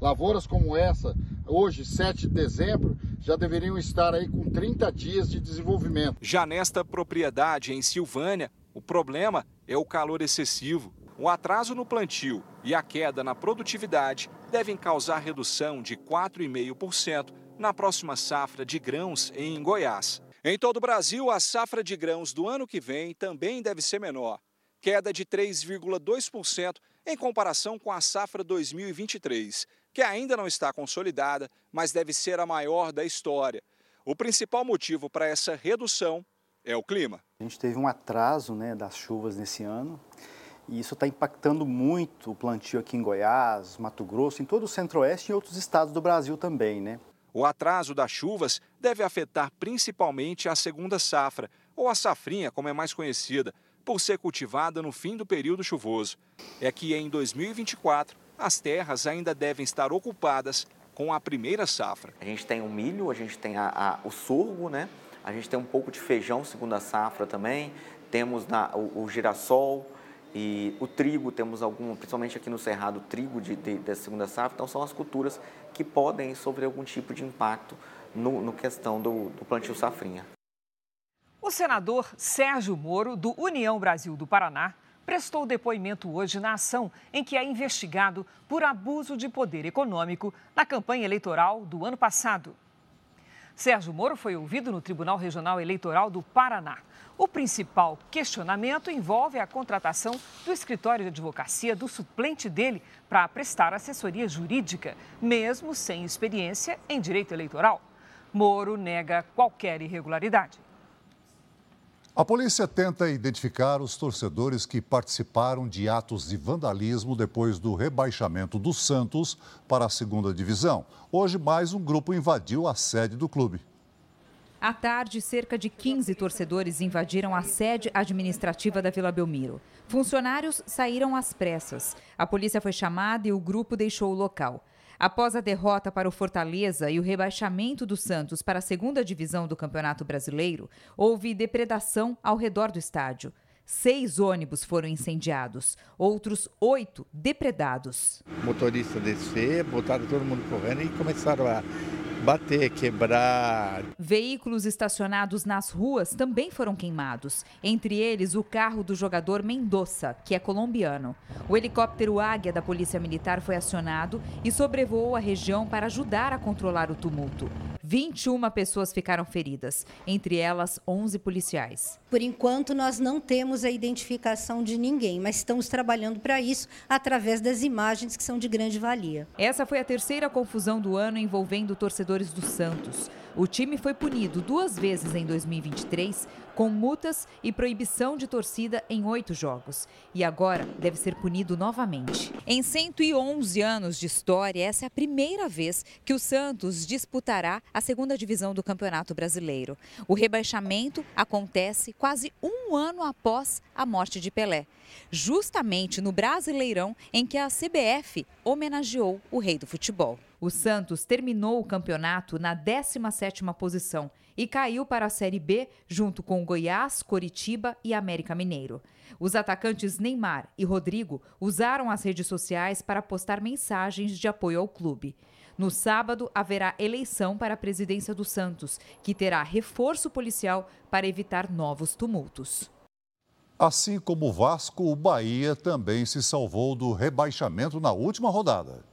Lavouras como essa, hoje, 7 de dezembro, já deveriam estar aí com 30 dias de desenvolvimento. Já nesta propriedade em Silvânia, o problema é o calor excessivo. O atraso no plantio e a queda na produtividade devem causar redução de 4,5% na próxima safra de grãos em Goiás. Em todo o Brasil, a safra de grãos do ano que vem também deve ser menor, queda de 3,2% em comparação com a safra 2023, que ainda não está consolidada, mas deve ser a maior da história. O principal motivo para essa redução é o clima. A gente teve um atraso né, das chuvas nesse ano e isso está impactando muito o plantio aqui em Goiás, Mato Grosso, em todo o centro-oeste e outros estados do Brasil também. Né? O atraso das chuvas deve afetar principalmente a segunda safra, ou a safrinha, como é mais conhecida, por ser cultivada no fim do período chuvoso. É que em 2024 as terras ainda devem estar ocupadas com a primeira safra. A gente tem o milho, a gente tem a, a, o sorgo, né? A gente tem um pouco de feijão, segunda safra também. Temos na, o, o girassol, e o trigo, temos algum, principalmente aqui no Cerrado, trigo de, de, da segunda safra, então são as culturas que podem sofrer algum tipo de impacto no, no questão do, do plantio safrinha. O senador Sérgio Moro, do União Brasil do Paraná, prestou depoimento hoje na ação em que é investigado por abuso de poder econômico na campanha eleitoral do ano passado. Sérgio Moro foi ouvido no Tribunal Regional Eleitoral do Paraná. O principal questionamento envolve a contratação do escritório de advocacia do suplente dele para prestar assessoria jurídica, mesmo sem experiência em direito eleitoral. Moro nega qualquer irregularidade. A polícia tenta identificar os torcedores que participaram de atos de vandalismo depois do rebaixamento do Santos para a segunda divisão. Hoje, mais um grupo invadiu a sede do clube. À tarde, cerca de 15 torcedores invadiram a sede administrativa da Vila Belmiro. Funcionários saíram às pressas. A polícia foi chamada e o grupo deixou o local. Após a derrota para o Fortaleza e o rebaixamento do Santos para a segunda divisão do Campeonato Brasileiro, houve depredação ao redor do estádio. Seis ônibus foram incendiados, outros oito depredados. Motorista descer, botaram todo mundo correndo e começaram a bater, quebrar. Veículos estacionados nas ruas também foram queimados, entre eles o carro do jogador Mendoza, que é colombiano. O helicóptero Águia da Polícia Militar foi acionado e sobrevoou a região para ajudar a controlar o tumulto. 21 pessoas ficaram feridas, entre elas 11 policiais. Por enquanto, nós não temos a identificação de ninguém, mas estamos trabalhando para isso através das imagens que são de grande valia. Essa foi a terceira confusão do ano envolvendo torcedores do Santos. O time foi punido duas vezes em 2023, com multas e proibição de torcida em oito jogos. E agora deve ser punido novamente. Em 111 anos de história, essa é a primeira vez que o Santos disputará a segunda divisão do Campeonato Brasileiro. O rebaixamento acontece quase um ano após a morte de Pelé, justamente no Brasileirão em que a CBF homenageou o rei do futebol. O Santos terminou o campeonato na 17ª posição e caiu para a Série B junto com Goiás, Coritiba e América Mineiro. Os atacantes Neymar e Rodrigo usaram as redes sociais para postar mensagens de apoio ao clube. No sábado, haverá eleição para a presidência do Santos, que terá reforço policial para evitar novos tumultos. Assim como o Vasco, o Bahia também se salvou do rebaixamento na última rodada.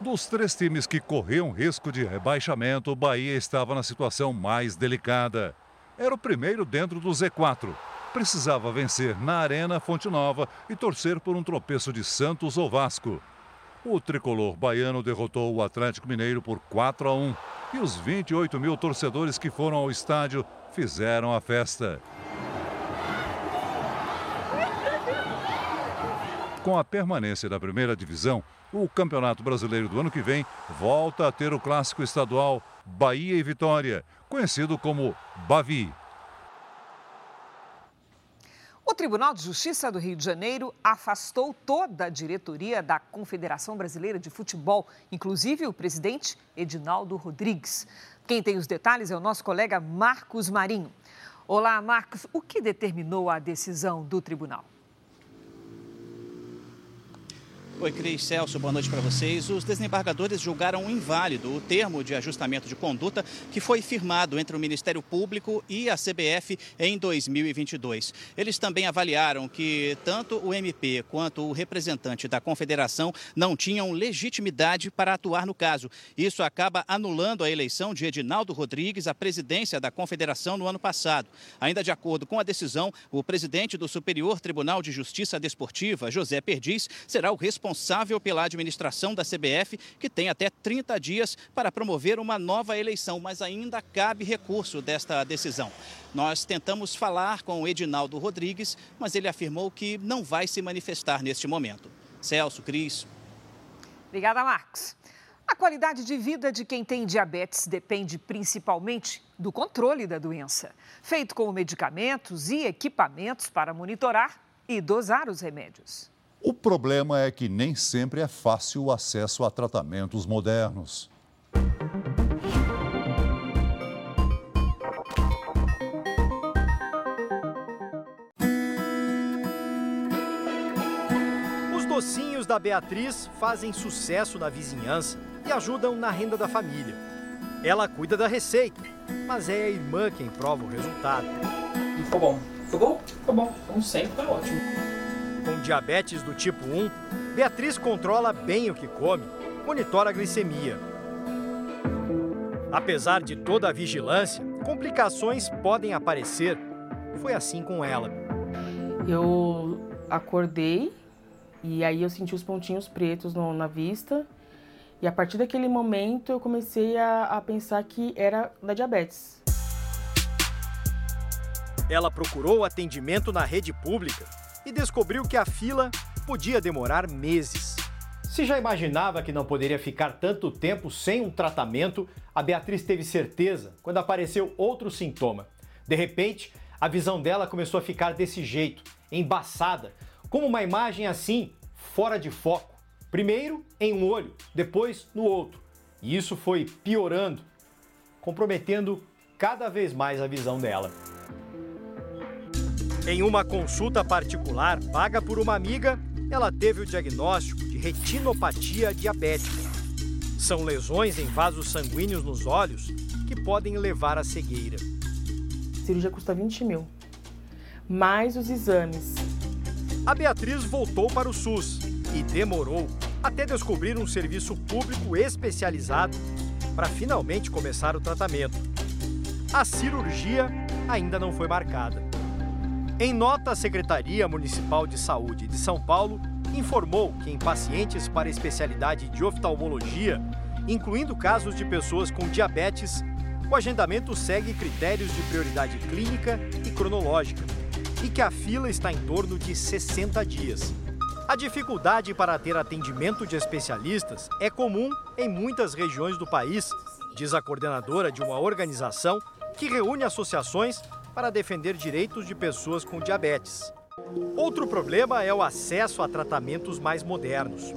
Dos três times que corriam risco de rebaixamento, o Bahia estava na situação mais delicada. Era o primeiro dentro do Z4. Precisava vencer na Arena Fonte Nova e torcer por um tropeço de Santos ou Vasco. O tricolor baiano derrotou o Atlético Mineiro por 4 a 1 e os 28 mil torcedores que foram ao estádio fizeram a festa. Com a permanência da primeira divisão, o Campeonato Brasileiro do ano que vem volta a ter o clássico estadual Bahia e Vitória, conhecido como Bavi. Tribunal de Justiça do Rio de Janeiro afastou toda a diretoria da Confederação Brasileira de Futebol, inclusive o presidente Edinaldo Rodrigues. Quem tem os detalhes é o nosso colega Marcos Marinho. Olá, Marcos. O que determinou a decisão do tribunal? Oi, Cris Celso, boa noite para vocês. Os desembargadores julgaram inválido o termo de ajustamento de conduta que foi firmado entre o Ministério Público e a CBF em 2022. Eles também avaliaram que tanto o MP quanto o representante da Confederação não tinham legitimidade para atuar no caso. Isso acaba anulando a eleição de Edinaldo Rodrigues à presidência da Confederação no ano passado. Ainda de acordo com a decisão, o presidente do Superior Tribunal de Justiça Desportiva, José Perdiz, será o responsável responsável pela administração da CBF, que tem até 30 dias para promover uma nova eleição, mas ainda cabe recurso desta decisão. Nós tentamos falar com o Edinaldo Rodrigues, mas ele afirmou que não vai se manifestar neste momento. Celso, Cris. Obrigada, Marcos. A qualidade de vida de quem tem diabetes depende principalmente do controle da doença, feito com medicamentos e equipamentos para monitorar e dosar os remédios. O problema é que nem sempre é fácil o acesso a tratamentos modernos. Os docinhos da Beatriz fazem sucesso na vizinhança e ajudam na renda da família. Ela cuida da receita, mas é a irmã quem prova o resultado. Ficou bom. Ficou bom? Ficou bom. Como sempre, tá ótimo. Com diabetes do tipo 1, Beatriz controla bem o que come, monitora a glicemia. Apesar de toda a vigilância, complicações podem aparecer. Foi assim com ela. Eu acordei e aí eu senti os pontinhos pretos no, na vista. E a partir daquele momento eu comecei a, a pensar que era da diabetes. Ela procurou atendimento na rede pública e descobriu que a fila podia demorar meses. Se já imaginava que não poderia ficar tanto tempo sem um tratamento, a Beatriz teve certeza quando apareceu outro sintoma. De repente, a visão dela começou a ficar desse jeito, embaçada, como uma imagem assim, fora de foco. Primeiro em um olho, depois no outro. E isso foi piorando, comprometendo cada vez mais a visão dela. Em uma consulta particular paga por uma amiga, ela teve o diagnóstico de retinopatia diabética. São lesões em vasos sanguíneos nos olhos que podem levar à cegueira. A cirurgia custa 20 mil, mais os exames. A Beatriz voltou para o SUS e demorou até descobrir um serviço público especializado para finalmente começar o tratamento. A cirurgia ainda não foi marcada. Em nota, a Secretaria Municipal de Saúde de São Paulo informou que em pacientes para especialidade de oftalmologia, incluindo casos de pessoas com diabetes, o agendamento segue critérios de prioridade clínica e cronológica e que a fila está em torno de 60 dias. A dificuldade para ter atendimento de especialistas é comum em muitas regiões do país, diz a coordenadora de uma organização que reúne associações para defender direitos de pessoas com diabetes. Outro problema é o acesso a tratamentos mais modernos.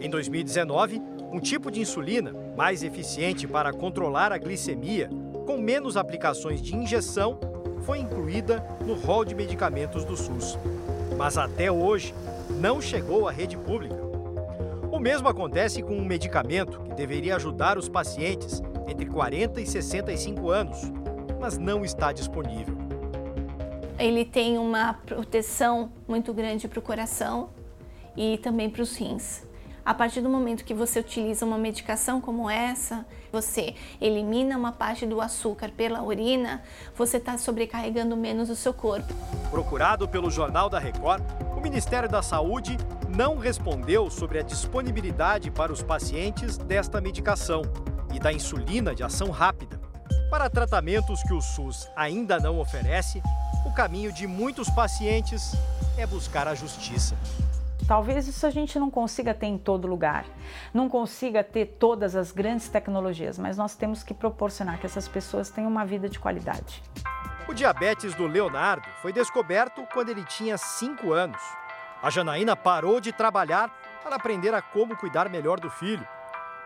Em 2019, um tipo de insulina mais eficiente para controlar a glicemia, com menos aplicações de injeção, foi incluída no rol de medicamentos do SUS. Mas até hoje não chegou à rede pública. O mesmo acontece com um medicamento que deveria ajudar os pacientes entre 40 e 65 anos, mas não está disponível. Ele tem uma proteção muito grande para o coração e também para os rins. A partir do momento que você utiliza uma medicação como essa, você elimina uma parte do açúcar pela urina, você está sobrecarregando menos o seu corpo. Procurado pelo Jornal da Record, o Ministério da Saúde não respondeu sobre a disponibilidade para os pacientes desta medicação e da insulina de ação rápida. Para tratamentos que o SUS ainda não oferece, o caminho de muitos pacientes é buscar a justiça. Talvez isso a gente não consiga ter em todo lugar, não consiga ter todas as grandes tecnologias, mas nós temos que proporcionar que essas pessoas tenham uma vida de qualidade. O diabetes do Leonardo foi descoberto quando ele tinha 5 anos. A Janaína parou de trabalhar para aprender a como cuidar melhor do filho.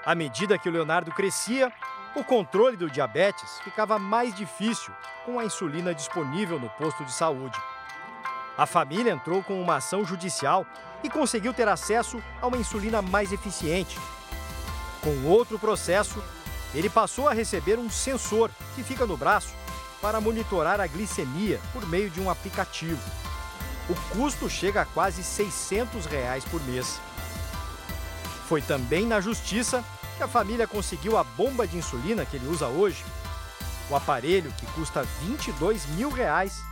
À medida que o Leonardo crescia, o controle do diabetes ficava mais difícil com a insulina disponível no posto de saúde. A família entrou com uma ação judicial e conseguiu ter acesso a uma insulina mais eficiente. Com outro processo, ele passou a receber um sensor que fica no braço para monitorar a glicemia por meio de um aplicativo. O custo chega a quase 600 reais por mês. Foi também na justiça que a família conseguiu a bomba de insulina que ele usa hoje. O aparelho, que custa 22 mil reais,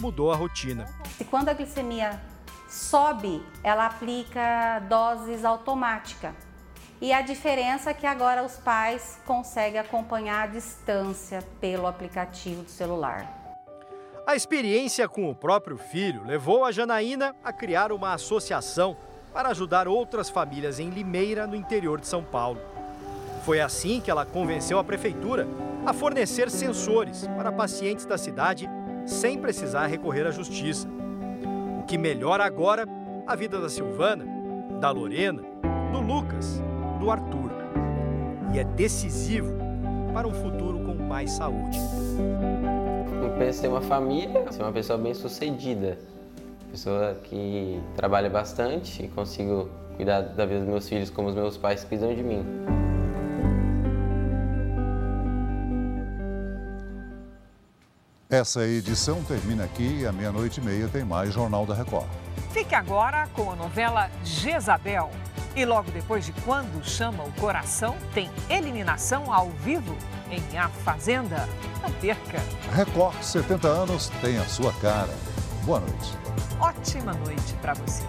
mudou a rotina. E quando a glicemia sobe, ela aplica doses automática. E a diferença é que agora os pais conseguem acompanhar a distância pelo aplicativo do celular. A experiência com o próprio filho levou a Janaína a criar uma associação para ajudar outras famílias em Limeira, no interior de São Paulo. Foi assim que ela convenceu a prefeitura a fornecer sensores para pacientes da cidade sem precisar recorrer à justiça. O que melhora agora a vida da Silvana, da Lorena, do Lucas do Arthur. E é decisivo para um futuro com mais saúde. Eu penso em ter uma família, ser uma pessoa bem sucedida, pessoa que trabalha bastante e consigo cuidar da vida dos meus filhos como os meus pais cuidam de mim. Essa edição termina aqui e à meia-noite e meia tem mais Jornal da Record. Fique agora com a novela Jezabel. E logo depois de Quando Chama o Coração, tem eliminação ao vivo em A Fazenda. Não perca. Record 70 anos tem a sua cara. Boa noite. Ótima noite para você.